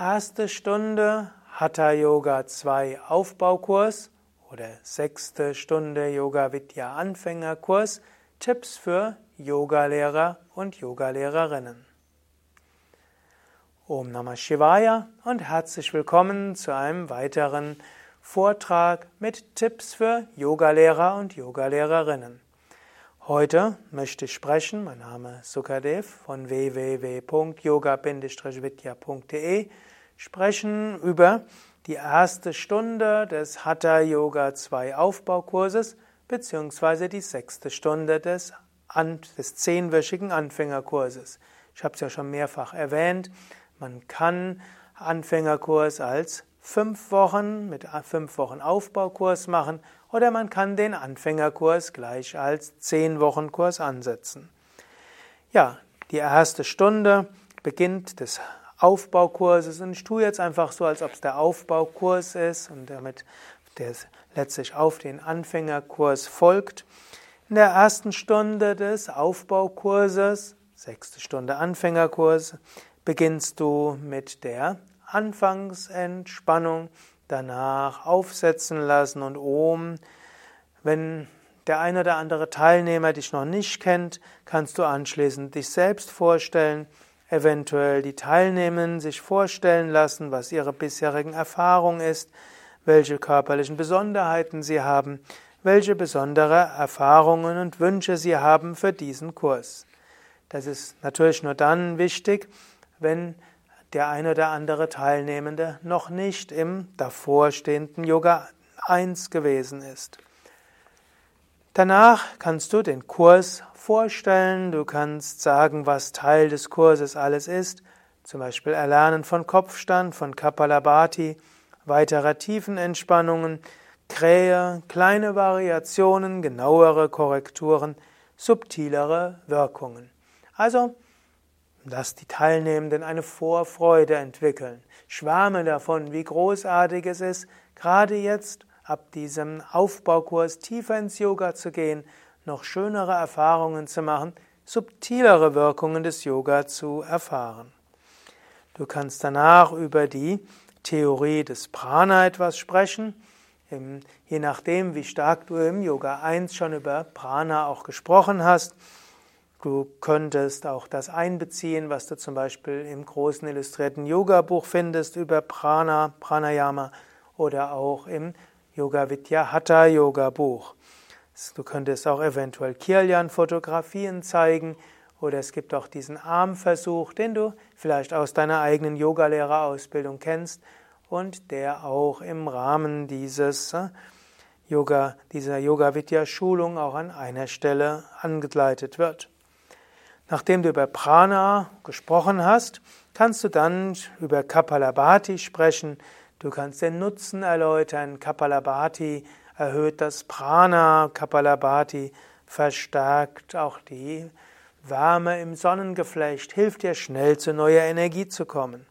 Erste Stunde Hatha Yoga 2 Aufbaukurs oder sechste Stunde Yoga Vidya Anfängerkurs. Tipps für Yogalehrer und Yogalehrerinnen. Om Namah Shivaya und herzlich willkommen zu einem weiteren Vortrag mit Tipps für Yogalehrer und Yogalehrerinnen. Heute möchte ich sprechen, mein Name ist Sukadev von www.yoga-vidya.de, sprechen über die erste Stunde des Hatha Yoga 2 Aufbaukurses beziehungsweise die sechste Stunde des, des zehnwöchigen Anfängerkurses. Ich habe es ja schon mehrfach erwähnt, man kann Anfängerkurs als fünf Wochen mit fünf Wochen Aufbaukurs machen oder man kann den Anfängerkurs gleich als 10 Wochen Kurs ansetzen. Ja, die erste Stunde beginnt des Aufbaukurses und ich tue jetzt einfach so, als ob es der Aufbaukurs ist und damit der letztlich auf den Anfängerkurs folgt. In der ersten Stunde des Aufbaukurses, sechste Stunde Anfängerkurs, beginnst du mit der Anfangsentspannung danach aufsetzen lassen und Om. Wenn der eine oder andere Teilnehmer dich noch nicht kennt, kannst du anschließend dich selbst vorstellen, eventuell die Teilnehmenden sich vorstellen lassen, was ihre bisherigen Erfahrung ist, welche körperlichen Besonderheiten sie haben, welche besondere Erfahrungen und Wünsche sie haben für diesen Kurs. Das ist natürlich nur dann wichtig, wenn der eine oder andere Teilnehmende noch nicht im davorstehenden Yoga 1 gewesen ist. Danach kannst du den Kurs vorstellen, du kannst sagen, was Teil des Kurses alles ist, zum Beispiel Erlernen von Kopfstand, von Kapalabhati, weiterer Tiefenentspannungen, Krähe, kleine Variationen, genauere Korrekturen, subtilere Wirkungen. Also Lass die Teilnehmenden eine Vorfreude entwickeln. Schwärme davon, wie großartig es ist, gerade jetzt ab diesem Aufbaukurs tiefer ins Yoga zu gehen, noch schönere Erfahrungen zu machen, subtilere Wirkungen des Yoga zu erfahren. Du kannst danach über die Theorie des Prana etwas sprechen. Je nachdem, wie stark du im Yoga 1 schon über Prana auch gesprochen hast, Du könntest auch das einbeziehen, was du zum Beispiel im großen illustrierten Yoga-Buch findest über Prana, Pranayama oder auch im Yoga Vidya Hatha Yoga Buch. Du könntest auch eventuell Kirlian-Fotografien zeigen oder es gibt auch diesen Armversuch, den du vielleicht aus deiner eigenen Yogalehrerausbildung kennst und der auch im Rahmen dieses äh, Yoga, dieser Yoga Vidya Schulung auch an einer Stelle angeleitet wird. Nachdem du über Prana gesprochen hast, kannst du dann über Kapalabhati sprechen. Du kannst den Nutzen erläutern. Kapalabhati erhöht das Prana. Kapalabhati verstärkt auch die Wärme im Sonnengeflecht, hilft dir schnell zu neuer Energie zu kommen.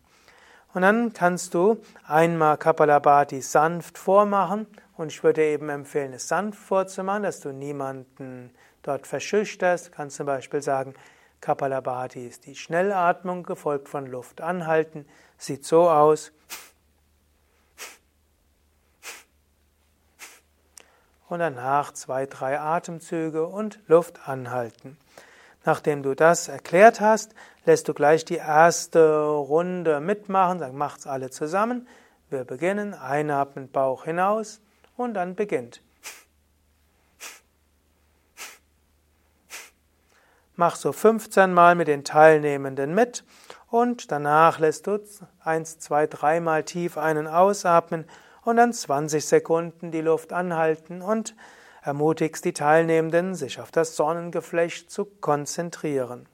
Und dann kannst du einmal Kapalabhati sanft vormachen und ich würde eben empfehlen, es sanft vorzumachen, dass du niemanden dort verschüchterst. Du kannst zum Beispiel sagen, Kapalabhati ist die Schnellatmung, gefolgt von Luft anhalten. Sieht so aus. Und danach zwei, drei Atemzüge und Luft anhalten. Nachdem du das erklärt hast, lässt du gleich die erste Runde mitmachen. Sag, macht's alle zusammen. Wir beginnen. Einatmen, Bauch hinaus und dann beginnt. Mach so 15 Mal mit den Teilnehmenden mit und danach lässt du 1, 2, 3 Mal tief einen ausatmen und dann 20 Sekunden die Luft anhalten und ermutigst die Teilnehmenden, sich auf das Sonnengeflecht zu konzentrieren.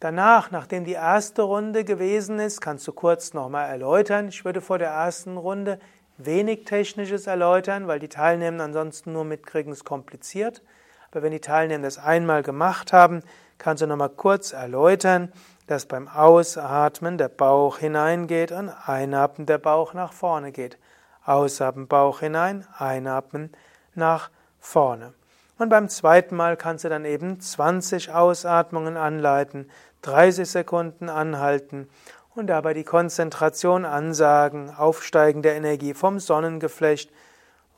Danach, nachdem die erste Runde gewesen ist, kannst du kurz nochmal erläutern. Ich würde vor der ersten Runde wenig Technisches erläutern, weil die Teilnehmenden ansonsten nur mitkriegen, es kompliziert. Aber wenn die Teilnehmer das einmal gemacht haben, kannst du nochmal kurz erläutern, dass beim Ausatmen der Bauch hineingeht und Einatmen der Bauch nach vorne geht. Ausatmen Bauch hinein, einatmen nach vorne. Und beim zweiten Mal kannst du dann eben 20 Ausatmungen anleiten, 30 Sekunden anhalten und dabei die Konzentration ansagen, Aufsteigen der Energie vom Sonnengeflecht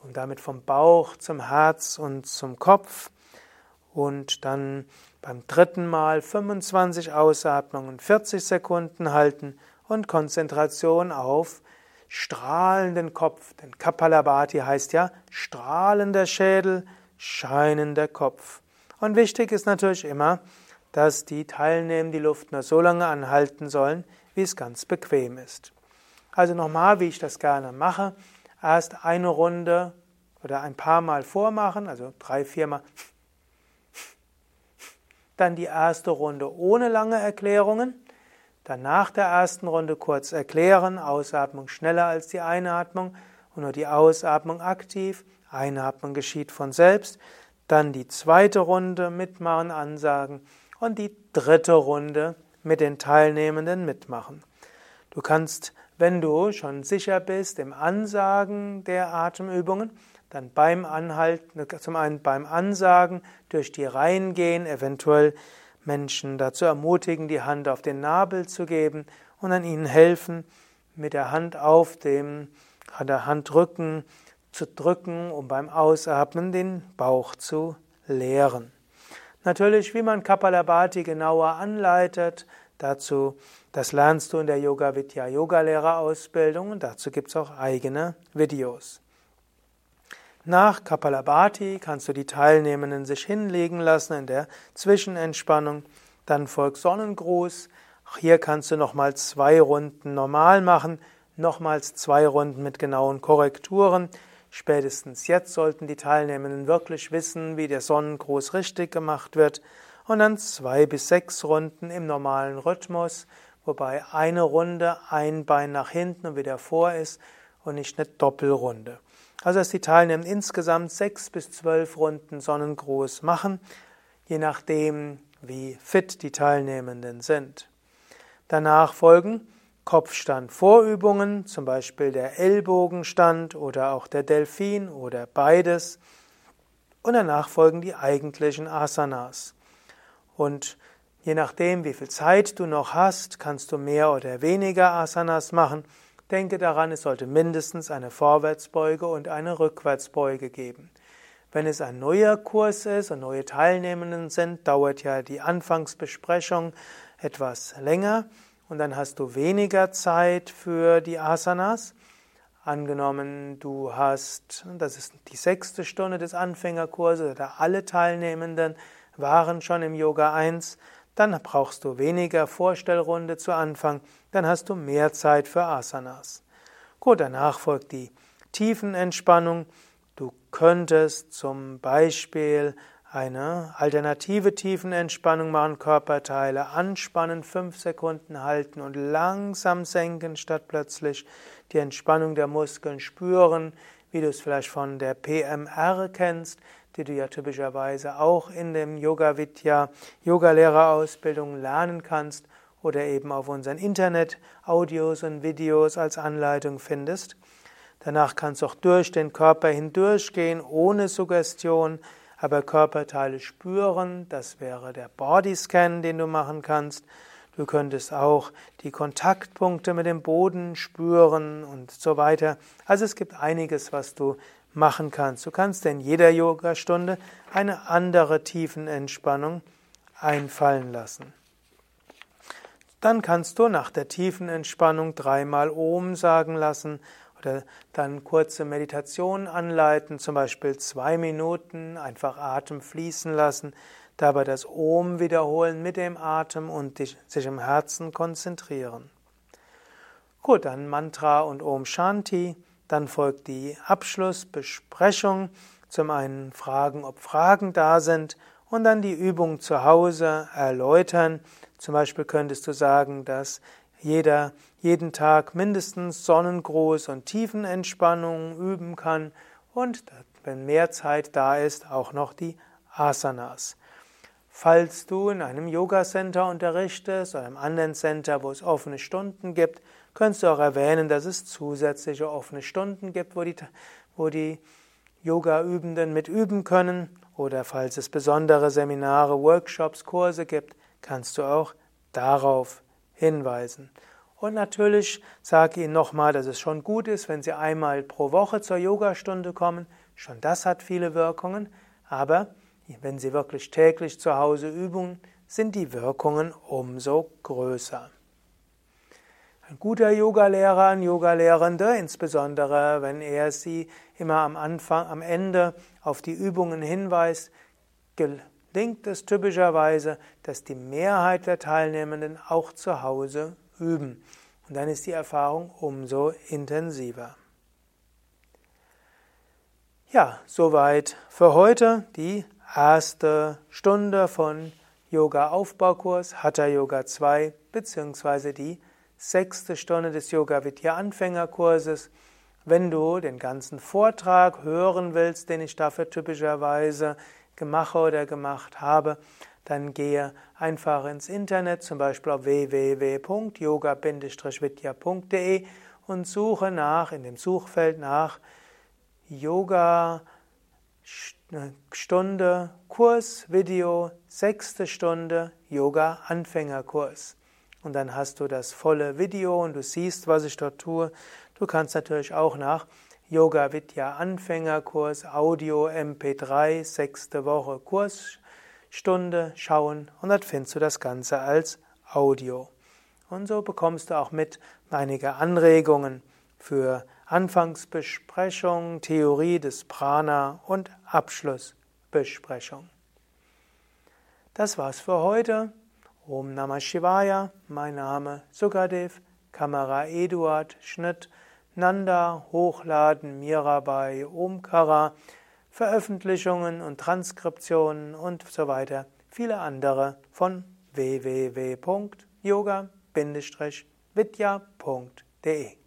und damit vom Bauch zum Herz und zum Kopf und dann beim dritten Mal 25 Ausatmungen, 40 Sekunden halten und Konzentration auf strahlenden Kopf. Denn Kapalabhati heißt ja strahlender Schädel, scheinender Kopf. Und wichtig ist natürlich immer, dass die Teilnehmer die Luft nur so lange anhalten sollen, wie es ganz bequem ist. Also nochmal, wie ich das gerne mache. Erst eine Runde oder ein paar Mal vormachen, also drei, viermal. Dann die erste Runde ohne lange Erklärungen. Dann nach der ersten Runde kurz erklären, Ausatmung schneller als die Einatmung und nur die Ausatmung aktiv. Einatmung geschieht von selbst. Dann die zweite Runde mitmachen, ansagen und die dritte Runde mit den Teilnehmenden mitmachen. Du kannst, wenn du schon sicher bist im Ansagen der Atemübungen, dann beim Anhalten, zum einen beim Ansagen durch die Reihen gehen, eventuell Menschen dazu ermutigen, die Hand auf den Nabel zu geben und an ihnen helfen, mit der Hand auf dem der Handrücken zu drücken, um beim Ausatmen den Bauch zu leeren. Natürlich, wie man Kapalabhati genauer anleitet, dazu, das lernst du in der Yoga Vidya Yogalehrerausbildung und dazu gibt es auch eigene Videos. Nach Kapalabhati kannst du die Teilnehmenden sich hinlegen lassen in der Zwischenentspannung. Dann folgt Sonnengruß. Auch hier kannst du nochmal zwei Runden normal machen, nochmals zwei Runden mit genauen Korrekturen. Spätestens jetzt sollten die Teilnehmenden wirklich wissen, wie der Sonnengruß richtig gemacht wird. Und dann zwei bis sechs Runden im normalen Rhythmus, wobei eine Runde ein Bein nach hinten und wieder vor ist und nicht eine Doppelrunde. Also dass die Teilnehmenden insgesamt sechs bis zwölf Runden Sonnengruß machen, je nachdem, wie fit die Teilnehmenden sind. Danach folgen Kopfstand-Vorübungen, zum Beispiel der Ellbogenstand oder auch der Delfin oder beides. Und danach folgen die eigentlichen Asanas. Und je nachdem, wie viel Zeit du noch hast, kannst du mehr oder weniger Asanas machen. Denke daran, es sollte mindestens eine Vorwärtsbeuge und eine Rückwärtsbeuge geben. Wenn es ein neuer Kurs ist und neue Teilnehmenden sind, dauert ja die Anfangsbesprechung etwas länger und dann hast du weniger Zeit für die Asanas. Angenommen, du hast, das ist die sechste Stunde des Anfängerkurses, da alle Teilnehmenden waren schon im Yoga 1, dann brauchst du weniger Vorstellrunde zu Anfang, dann hast du mehr Zeit für Asanas. Gut, danach folgt die Tiefenentspannung. Du könntest zum Beispiel eine alternative Tiefenentspannung machen, Körperteile anspannen, fünf Sekunden halten und langsam senken, statt plötzlich die Entspannung der Muskeln spüren, wie du es vielleicht von der PMR kennst, die du ja typischerweise auch in dem Yoga Vidya Yogalehrerausbildung lernen kannst oder eben auf unseren Internet-Audios und Videos als Anleitung findest. Danach kannst du auch durch den Körper hindurchgehen, ohne Suggestion, aber Körperteile spüren, das wäre der Bodyscan, den du machen kannst. Du könntest auch die Kontaktpunkte mit dem Boden spüren und so weiter. Also es gibt einiges, was du machen kannst. Du kannst in jeder Yogastunde eine andere Tiefenentspannung einfallen lassen. Dann kannst du nach der Tiefenentspannung dreimal Om sagen lassen oder dann kurze Meditationen anleiten, zum Beispiel zwei Minuten, einfach Atem fließen lassen, dabei das Om wiederholen mit dem Atem und sich im Herzen konzentrieren. Gut, dann Mantra und Om Shanti, dann folgt die Abschlussbesprechung, zum einen fragen, ob Fragen da sind und dann die Übung zu Hause erläutern. Zum Beispiel könntest du sagen, dass jeder jeden Tag mindestens Sonnengruß und Tiefenentspannung üben kann und wenn mehr Zeit da ist, auch noch die Asanas. Falls du in einem Yoga Center unterrichtest oder einem anderen Center, wo es offene Stunden gibt, könntest du auch erwähnen, dass es zusätzliche offene Stunden gibt, wo die, wo die Yoga-Übenden mit üben können. Oder falls es besondere Seminare, Workshops, Kurse gibt, kannst du auch darauf hinweisen. Und natürlich sage ich Ihnen nochmal, dass es schon gut ist, wenn Sie einmal pro Woche zur Yogastunde kommen. Schon das hat viele Wirkungen. Aber wenn Sie wirklich täglich zu Hause üben, sind die Wirkungen umso größer. Ein guter Yogalehrer, ein Yogalehrende, insbesondere wenn er sie immer am Anfang, am Ende auf die Übungen hinweist, gelingt es typischerweise, dass die Mehrheit der Teilnehmenden auch zu Hause üben. Und dann ist die Erfahrung umso intensiver. Ja, soweit für heute die erste Stunde von Yoga Aufbaukurs Hatha Yoga 2 beziehungsweise die sechste Stunde des Yoga Vidya Anfängerkurses. Wenn du den ganzen Vortrag hören willst, den ich dafür typischerweise gemacht oder gemacht habe, dann gehe einfach ins Internet, zum Beispiel auf www.yoga-vidya.de und suche nach, in dem Suchfeld nach Yoga Stunde Kurs Video, sechste Stunde Yoga Anfängerkurs. Und dann hast du das volle Video und du siehst, was ich dort tue. Du kannst natürlich auch nach Yoga Vidya Anfängerkurs Audio MP3 sechste Woche Kursstunde schauen und dort findest du das Ganze als Audio. Und so bekommst du auch mit einige Anregungen für Anfangsbesprechung, Theorie des Prana und Abschlussbesprechung. Das war's für heute. Om Namah Shivaya, mein Name Sukadev, Kamera Eduard, Schnitt Nanda, Hochladen, Mirabai, Omkara, Veröffentlichungen und Transkriptionen und so weiter, viele andere von www.yoga-vidya.de